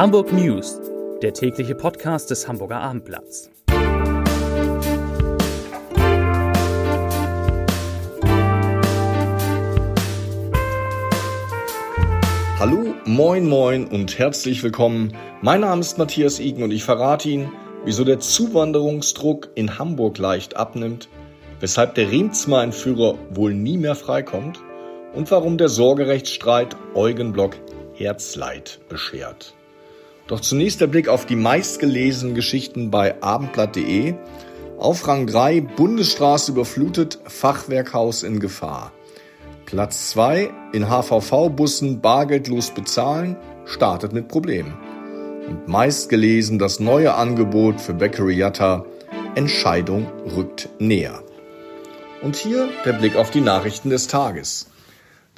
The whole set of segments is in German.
Hamburg News, der tägliche Podcast des Hamburger Abendblatts. Hallo, moin, moin und herzlich willkommen. Mein Name ist Matthias Igen und ich verrate Ihnen, wieso der Zuwanderungsdruck in Hamburg leicht abnimmt, weshalb der Riemsma-Entführer wohl nie mehr freikommt und warum der Sorgerechtsstreit Eugen Block Herzleid beschert. Doch zunächst der Blick auf die meistgelesenen Geschichten bei abendblatt.de. Auf Rang 3 Bundesstraße überflutet, Fachwerkhaus in Gefahr. Platz 2 in HVV-Bussen bargeldlos bezahlen, startet mit Problemen. Und meistgelesen das neue Angebot für Bakery Yatta, Entscheidung rückt näher. Und hier der Blick auf die Nachrichten des Tages.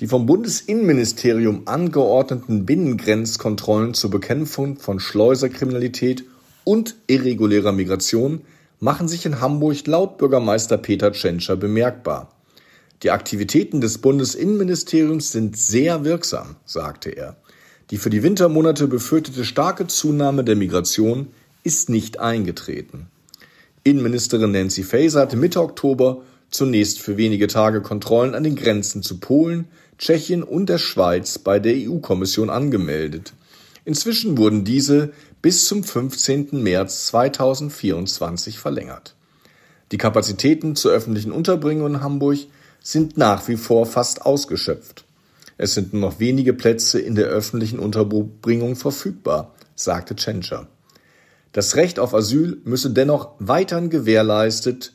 Die vom Bundesinnenministerium angeordneten Binnengrenzkontrollen zur Bekämpfung von Schleuserkriminalität und irregulärer Migration machen sich in Hamburg laut Bürgermeister Peter Tschentscher bemerkbar. Die Aktivitäten des Bundesinnenministeriums sind sehr wirksam, sagte er. Die für die Wintermonate befürchtete starke Zunahme der Migration ist nicht eingetreten. Innenministerin Nancy Faeser hatte Mitte Oktober zunächst für wenige Tage Kontrollen an den Grenzen zu Polen, Tschechien und der Schweiz bei der EU-Kommission angemeldet. Inzwischen wurden diese bis zum 15. März 2024 verlängert. Die Kapazitäten zur öffentlichen Unterbringung in Hamburg sind nach wie vor fast ausgeschöpft. Es sind nur noch wenige Plätze in der öffentlichen Unterbringung verfügbar, sagte Tschentscher. Das Recht auf Asyl müsse dennoch weiterhin gewährleistet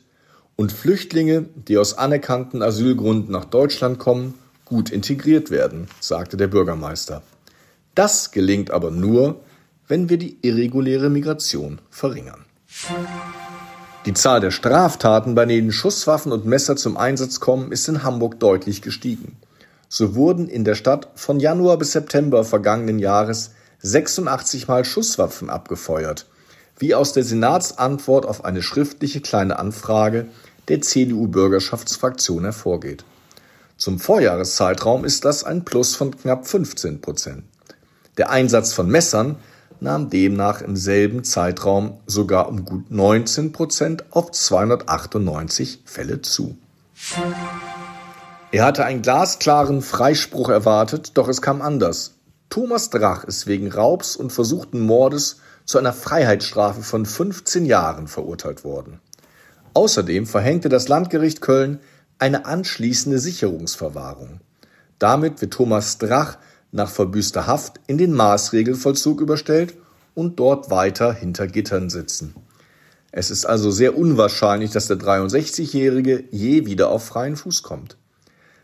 und Flüchtlinge, die aus anerkannten Asylgründen nach Deutschland kommen, gut integriert werden, sagte der Bürgermeister. Das gelingt aber nur, wenn wir die irreguläre Migration verringern. Die Zahl der Straftaten, bei denen Schusswaffen und Messer zum Einsatz kommen, ist in Hamburg deutlich gestiegen. So wurden in der Stadt von Januar bis September vergangenen Jahres 86 Mal Schusswaffen abgefeuert, wie aus der Senatsantwort auf eine schriftliche kleine Anfrage der CDU-Bürgerschaftsfraktion hervorgeht. Zum Vorjahreszeitraum ist das ein Plus von knapp 15 Prozent. Der Einsatz von Messern nahm demnach im selben Zeitraum sogar um gut 19 Prozent auf 298 Fälle zu. Er hatte einen glasklaren Freispruch erwartet, doch es kam anders. Thomas Drach ist wegen Raubs und versuchten Mordes zu einer Freiheitsstrafe von 15 Jahren verurteilt worden. Außerdem verhängte das Landgericht Köln eine anschließende Sicherungsverwahrung. Damit wird Thomas Drach nach verbüßter Haft in den Maßregelvollzug überstellt und dort weiter hinter Gittern sitzen. Es ist also sehr unwahrscheinlich, dass der 63-Jährige je wieder auf freien Fuß kommt.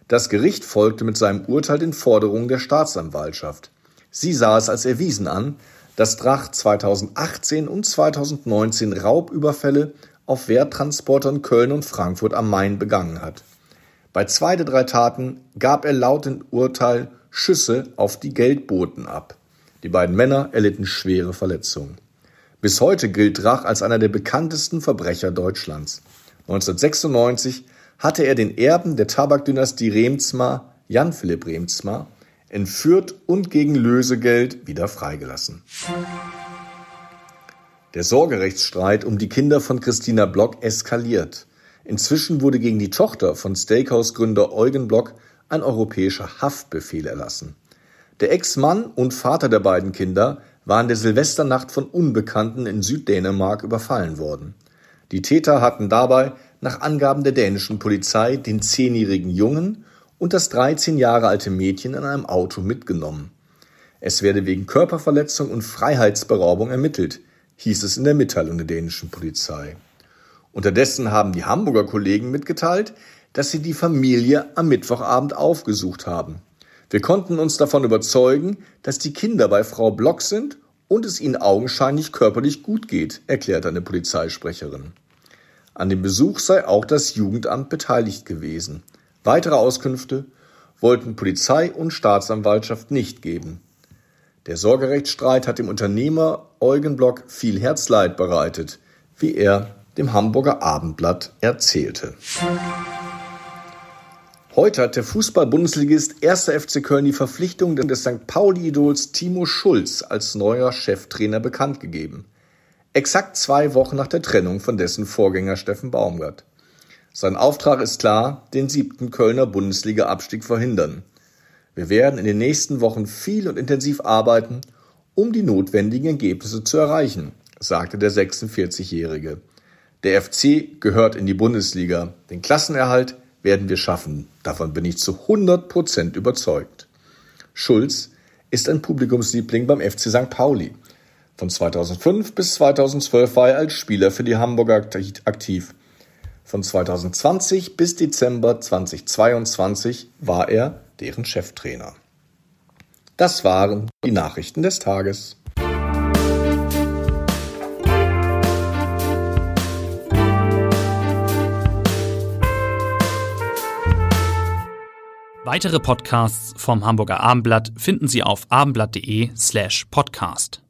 Das Gericht folgte mit seinem Urteil den Forderungen der Staatsanwaltschaft. Sie sah es als erwiesen an, dass Drach 2018 und 2019 Raubüberfälle auf Werttransportern Köln und Frankfurt am Main begangen hat. Bei zwei der drei Taten gab er laut dem Urteil Schüsse auf die Geldboten ab. Die beiden Männer erlitten schwere Verletzungen. Bis heute gilt Drach als einer der bekanntesten Verbrecher Deutschlands. 1996 hatte er den Erben der Tabakdynastie Remsmar, Jan Philipp Remsmar, entführt und gegen Lösegeld wieder freigelassen. Der Sorgerechtsstreit um die Kinder von Christina Block eskaliert. Inzwischen wurde gegen die Tochter von Steakhouse-Gründer Eugen Block ein europäischer Haftbefehl erlassen. Der Ex-Mann und Vater der beiden Kinder war in der Silvesternacht von Unbekannten in Süddänemark überfallen worden. Die Täter hatten dabei nach Angaben der dänischen Polizei den zehnjährigen Jungen und das 13 Jahre alte Mädchen in einem Auto mitgenommen. Es werde wegen Körperverletzung und Freiheitsberaubung ermittelt hieß es in der Mitteilung der dänischen Polizei. Unterdessen haben die Hamburger Kollegen mitgeteilt, dass sie die Familie am Mittwochabend aufgesucht haben. Wir konnten uns davon überzeugen, dass die Kinder bei Frau Block sind und es ihnen augenscheinlich körperlich gut geht, erklärte eine Polizeisprecherin. An dem Besuch sei auch das Jugendamt beteiligt gewesen. Weitere Auskünfte wollten Polizei und Staatsanwaltschaft nicht geben. Der Sorgerechtsstreit hat dem Unternehmer Eugen Block viel Herzleid bereitet, wie er dem Hamburger Abendblatt erzählte. Heute hat der Fußball-Bundesligist 1. FC Köln die Verpflichtung des St. Pauli-Idols Timo Schulz als neuer Cheftrainer bekannt gegeben. Exakt zwei Wochen nach der Trennung von dessen Vorgänger Steffen Baumgart. Sein Auftrag ist klar, den siebten Kölner Bundesliga-Abstieg verhindern. Wir werden in den nächsten Wochen viel und intensiv arbeiten, um die notwendigen Ergebnisse zu erreichen, sagte der 46-Jährige. Der FC gehört in die Bundesliga. Den Klassenerhalt werden wir schaffen. Davon bin ich zu 100 Prozent überzeugt. Schulz ist ein Publikumsliebling beim FC St. Pauli. Von 2005 bis 2012 war er als Spieler für die Hamburger aktiv. Von 2020 bis Dezember 2022 war er deren Cheftrainer. Das waren die Nachrichten des Tages. Weitere Podcasts vom Hamburger Abendblatt finden Sie auf abendblatt.de slash podcast.